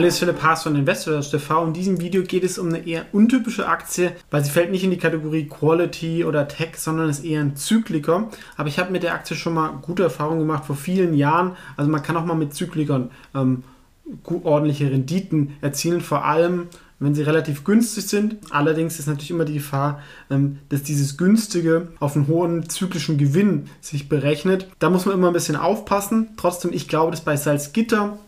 Hallo, ist Philipp Haas von Investors TV. In diesem Video geht es um eine eher untypische Aktie, weil sie fällt nicht in die Kategorie Quality oder Tech, sondern ist eher ein Zykliker. Aber ich habe mit der Aktie schon mal gute Erfahrungen gemacht vor vielen Jahren. Also man kann auch mal mit Zyklikern ähm, ordentliche Renditen erzielen, vor allem wenn sie relativ günstig sind. Allerdings ist natürlich immer die Gefahr, ähm, dass dieses günstige auf einen hohen zyklischen Gewinn sich berechnet. Da muss man immer ein bisschen aufpassen. Trotzdem, ich glaube, dass bei Salzgitter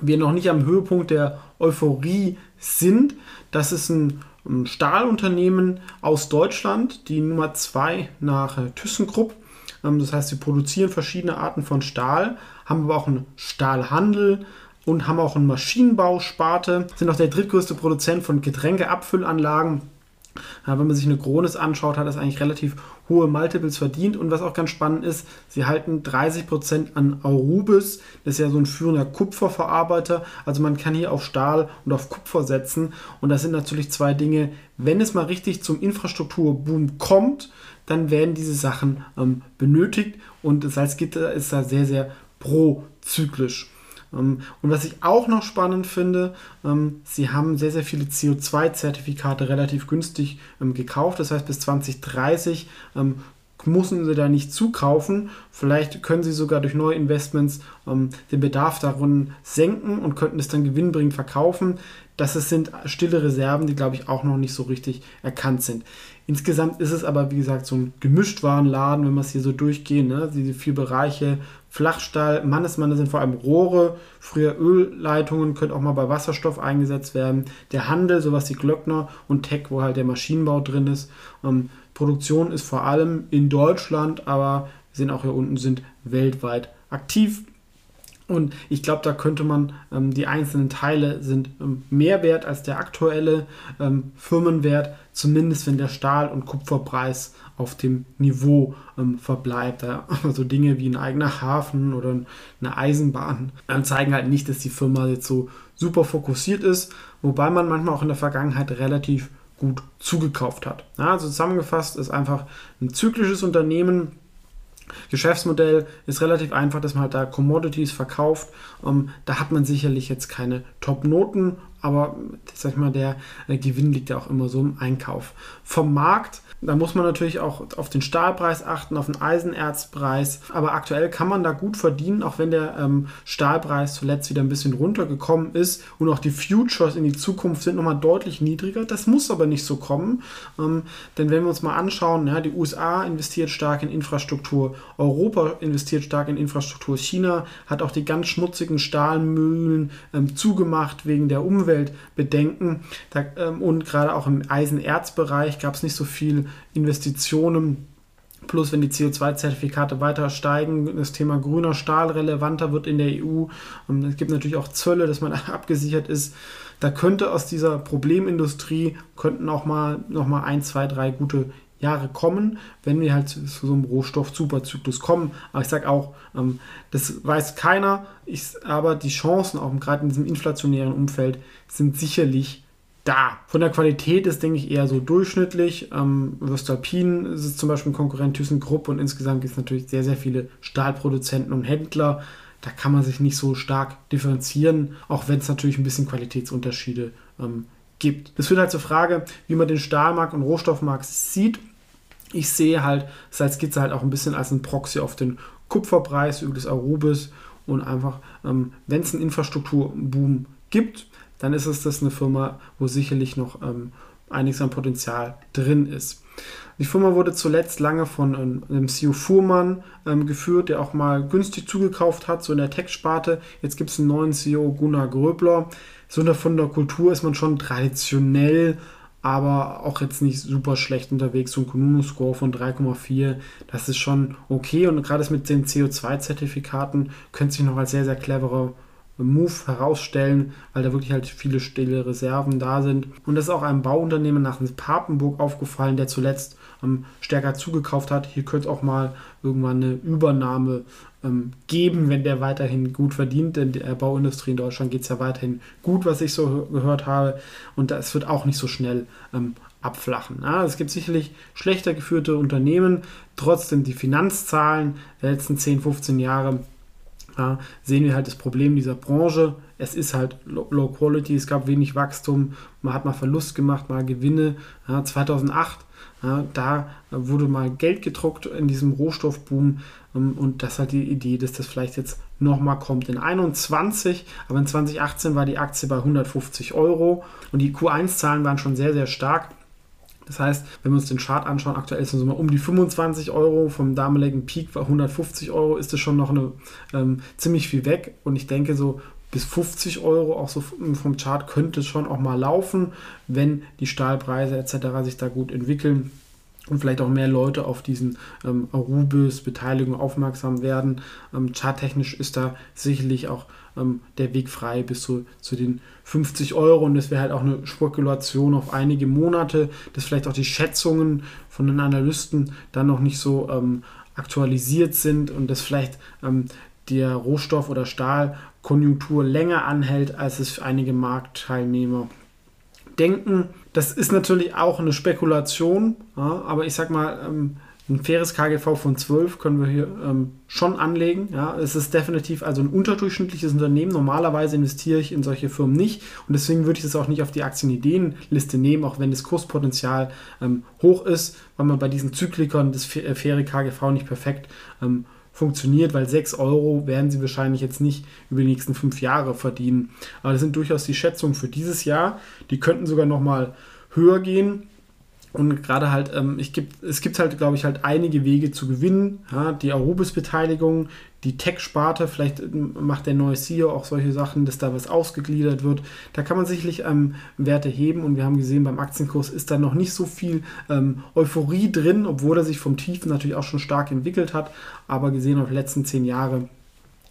wir noch nicht am Höhepunkt der Euphorie sind. Das ist ein, Stahlunternehmen aus Deutschland, die Nummer 2 nach ThyssenKrupp. Ähm, das heißt, sie produzieren verschiedene Arten von Stahl, haben aber auch einen Stahlhandel und haben auch einen Maschinenbausparte, sind auch der drittgrößte Produzent von Getränkeabfüllanlagen ja, wenn man sich eine Kronis anschaut, hat das eigentlich relativ hohe Multiples verdient. Und was auch ganz spannend ist, sie halten 30% an Arubis. Das ist ja so ein führender Kupferverarbeiter. Also man kann hier auf Stahl und auf Kupfer setzen. Und das sind natürlich zwei Dinge. Wenn es mal richtig zum Infrastrukturboom kommt, dann werden diese Sachen ähm, benötigt. Und Salzgitter ist da sehr, sehr prozyklisch. Ähm, und was ich auch noch spannend finde, ähm, sie haben sehr, sehr viele CO2-Zertifikate relativ günstig ähm, gekauft. Das heißt, bis 2030 müssen sie da nicht zukaufen. Vielleicht können sie sogar durch neue Investments den Bedarf darin senken und könnten es dann gewinnbringend verkaufen. Das sind stille Reserven, die, glaube ich, auch noch nicht so richtig erkannt sind. Insgesamt ist es aber, wie gesagt, so ein Gemischtwarenladen, wenn wir es hier so durchgehen. Ne? Diese vier Bereiche, Flachstahl, Mannesmanne sind vor allem Rohre, früher Ölleitungen, können auch mal bei Wasserstoff eingesetzt werden. Der Handel, sowas wie Glöckner und Tech, wo halt der Maschinenbau drin ist. Ähm, Produktion ist vor allem in Deutschland, aber wir sehen auch hier unten, sind weltweit aktiv. Und ich glaube, da könnte man, ähm, die einzelnen Teile sind ähm, mehr wert als der aktuelle ähm, Firmenwert, zumindest wenn der Stahl- und Kupferpreis auf dem Niveau ähm, verbleibt. Ja. Also Dinge wie ein eigener Hafen oder eine Eisenbahn ähm, zeigen halt nicht, dass die Firma jetzt so super fokussiert ist, wobei man manchmal auch in der Vergangenheit relativ gut zugekauft hat. Ja, also zusammengefasst ist einfach ein zyklisches Unternehmen, Geschäftsmodell ist relativ einfach, dass man halt da Commodities verkauft. Ähm, da hat man sicherlich jetzt keine Top-Noten, aber sag ich mal, der, der Gewinn liegt ja auch immer so im Einkauf. Vom Markt da muss man natürlich auch auf den Stahlpreis achten, auf den Eisenerzpreis. Aber aktuell kann man da gut verdienen, auch wenn der ähm, Stahlpreis zuletzt wieder ein bisschen runtergekommen ist. Und auch die Futures in die Zukunft sind nochmal deutlich niedriger. Das muss aber nicht so kommen. Ähm, denn wenn wir uns mal anschauen, ja, die USA investiert stark in Infrastruktur, Europa investiert stark in Infrastruktur, China hat auch die ganz schmutzigen Stahlmühlen ähm, zugemacht wegen der Umweltbedenken. Da, ähm, und gerade auch im Eisenerzbereich gab es nicht so viel Investitionen. Plus, wenn die CO2-Zertifikate weiter steigen, das Thema grüner Stahl relevanter wird in der EU. Und es gibt natürlich auch Zölle, dass man abgesichert ist. Da könnte aus dieser Problemindustrie könnten auch mal noch mal ein, zwei, drei gute Jahre kommen, wenn wir halt zu so einem Rohstoff-Superzyklus kommen. Aber ich sage auch, ähm, das weiß keiner, ich, aber die Chancen, auch gerade in diesem inflationären Umfeld, sind sicherlich da. Von der Qualität ist, denke ich, eher so durchschnittlich. Ähm, Würstalpin ist zum Beispiel ein Konkurrent ThyssenKrupp und insgesamt gibt es natürlich sehr, sehr viele Stahlproduzenten und Händler. Da kann man sich nicht so stark differenzieren, auch wenn es natürlich ein bisschen Qualitätsunterschiede ähm, gibt. Das führt halt zur Frage, wie man den Stahlmarkt und Rohstoffmarkt sieht. Ich sehe halt Salzgitter halt auch ein bisschen als ein Proxy auf den Kupferpreis über das Arubis und einfach, ähm, wenn es einen Infrastrukturboom gibt, dann ist es das eine Firma, wo sicherlich noch ähm, einiges an Potenzial drin ist. Die Firma wurde zuletzt lange von ähm, einem CEO Fuhrmann ähm, geführt, der auch mal günstig zugekauft hat, so in der Tech-Sparte. Jetzt gibt es einen neuen CEO, Gunnar Gröbler. So in der, von der Kultur ist man schon traditionell aber auch jetzt nicht super schlecht unterwegs. So ein Kununu-Score von 3,4, das ist schon okay. Und gerade mit den CO2-Zertifikaten könnte sich noch als sehr, sehr cleverer Move herausstellen, weil da wirklich halt viele stille Reserven da sind. Und das ist auch einem Bauunternehmen nach Papenburg aufgefallen, der zuletzt ähm, stärker zugekauft hat. Hier könnte es auch mal irgendwann eine Übernahme ähm, geben, wenn der weiterhin gut verdient. Denn der Bauindustrie in Deutschland geht es ja weiterhin gut, was ich so gehört habe. Und das wird auch nicht so schnell ähm, abflachen. Ja, es gibt sicherlich schlechter geführte Unternehmen, trotzdem die Finanzzahlen der letzten 10, 15 Jahre ja, sehen wir halt das Problem dieser Branche. Es ist halt Low Quality, es gab wenig Wachstum, man hat mal Verlust gemacht, mal Gewinne. Ja, 2008, ja, da wurde mal Geld gedruckt in diesem Rohstoffboom ähm, und das hat die Idee, dass das vielleicht jetzt nochmal kommt in 21, aber in 2018 war die Aktie bei 150 Euro und die Q1-Zahlen waren schon sehr, sehr stark. Das heißt, wenn wir uns den Chart anschauen, aktuell sind es um die 25 Euro, vom damaligen Peak war 150 Euro, ist es schon noch eine, ähm, ziemlich viel weg. Und ich denke, so bis 50 Euro, auch so vom Chart, könnte es schon auch mal laufen, wenn die Stahlpreise etc. sich da gut entwickeln und vielleicht auch mehr Leute auf diesen ähm, Arubis Beteiligung aufmerksam werden. Ähm, charttechnisch ist da sicherlich auch ähm, der Weg frei bis zu, zu den 50 Euro und das wäre halt auch eine Spekulation auf einige Monate, dass vielleicht auch die Schätzungen von den Analysten dann noch nicht so ähm, aktualisiert sind und dass vielleicht ähm, der Rohstoff- oder Stahlkonjunktur länger anhält, als es für einige Marktteilnehmer denken. Das ist natürlich auch eine Spekulation, ja, aber ich sag mal, ähm, ein faires KGV von 12 können wir hier ähm, schon anlegen. Ja. Es ist definitiv also ein unterdurchschnittliches Unternehmen. Normalerweise investiere ich in solche Firmen nicht und deswegen würde ich das auch nicht auf die Aktienideenliste nehmen, auch wenn das Kurspotenzial ähm, hoch ist, weil man bei diesen Zyklikern das faire KGV nicht perfekt ähm, funktioniert, weil 6 Euro werden sie wahrscheinlich jetzt nicht über die nächsten 5 Jahre verdienen. Aber das sind durchaus die Schätzungen für dieses Jahr. Die könnten sogar noch mal höher gehen. Und gerade halt, ähm, ich gibt, es gibt halt, glaube ich, halt einige Wege zu gewinnen. Ja, die Arubis-Beteiligung, die Tech-Sparte, vielleicht ähm, macht der neue CEO auch solche Sachen, dass da was ausgegliedert wird. Da kann man sicherlich ähm, Werte heben und wir haben gesehen, beim Aktienkurs ist da noch nicht so viel ähm, Euphorie drin, obwohl er sich vom Tiefen natürlich auch schon stark entwickelt hat. Aber gesehen auf die letzten zehn Jahre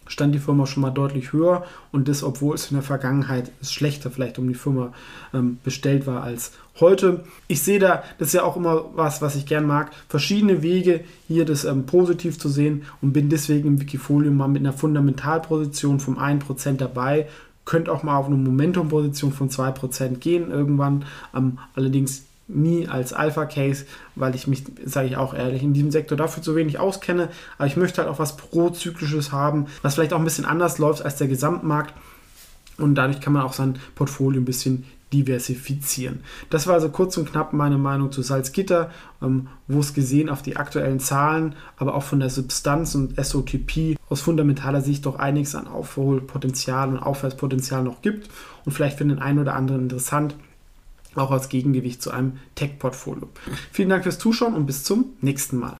stand die Firma schon mal deutlich höher und das, obwohl es in der Vergangenheit schlechter vielleicht um die Firma ähm, bestellt war als heute. Ich sehe da, das ist ja auch immer was, was ich gern mag, verschiedene Wege hier das ähm, positiv zu sehen und bin deswegen im Wikifolio mal mit einer Fundamentalposition vom 1% dabei. Könnt auch mal auf eine Momentum-Position von 2% gehen irgendwann. Ähm, allerdings nie als Alpha-Case, weil ich mich, sage ich auch ehrlich, in diesem Sektor dafür zu wenig auskenne. Aber ich möchte halt auch was Prozyklisches haben, was vielleicht auch ein bisschen anders läuft als der Gesamtmarkt. Und dadurch kann man auch sein Portfolio ein bisschen diversifizieren. Das war also kurz und knapp meine Meinung zu Salzgitter, ähm, wo es gesehen auf die aktuellen Zahlen, aber auch von der Substanz und SOTP aus fundamentaler Sicht doch einiges an Aufholpotenzial und Aufwärtspotenzial noch gibt und vielleicht für den einen oder anderen interessant auch als Gegengewicht zu einem Tech-Portfolio. Vielen Dank fürs Zuschauen und bis zum nächsten Mal.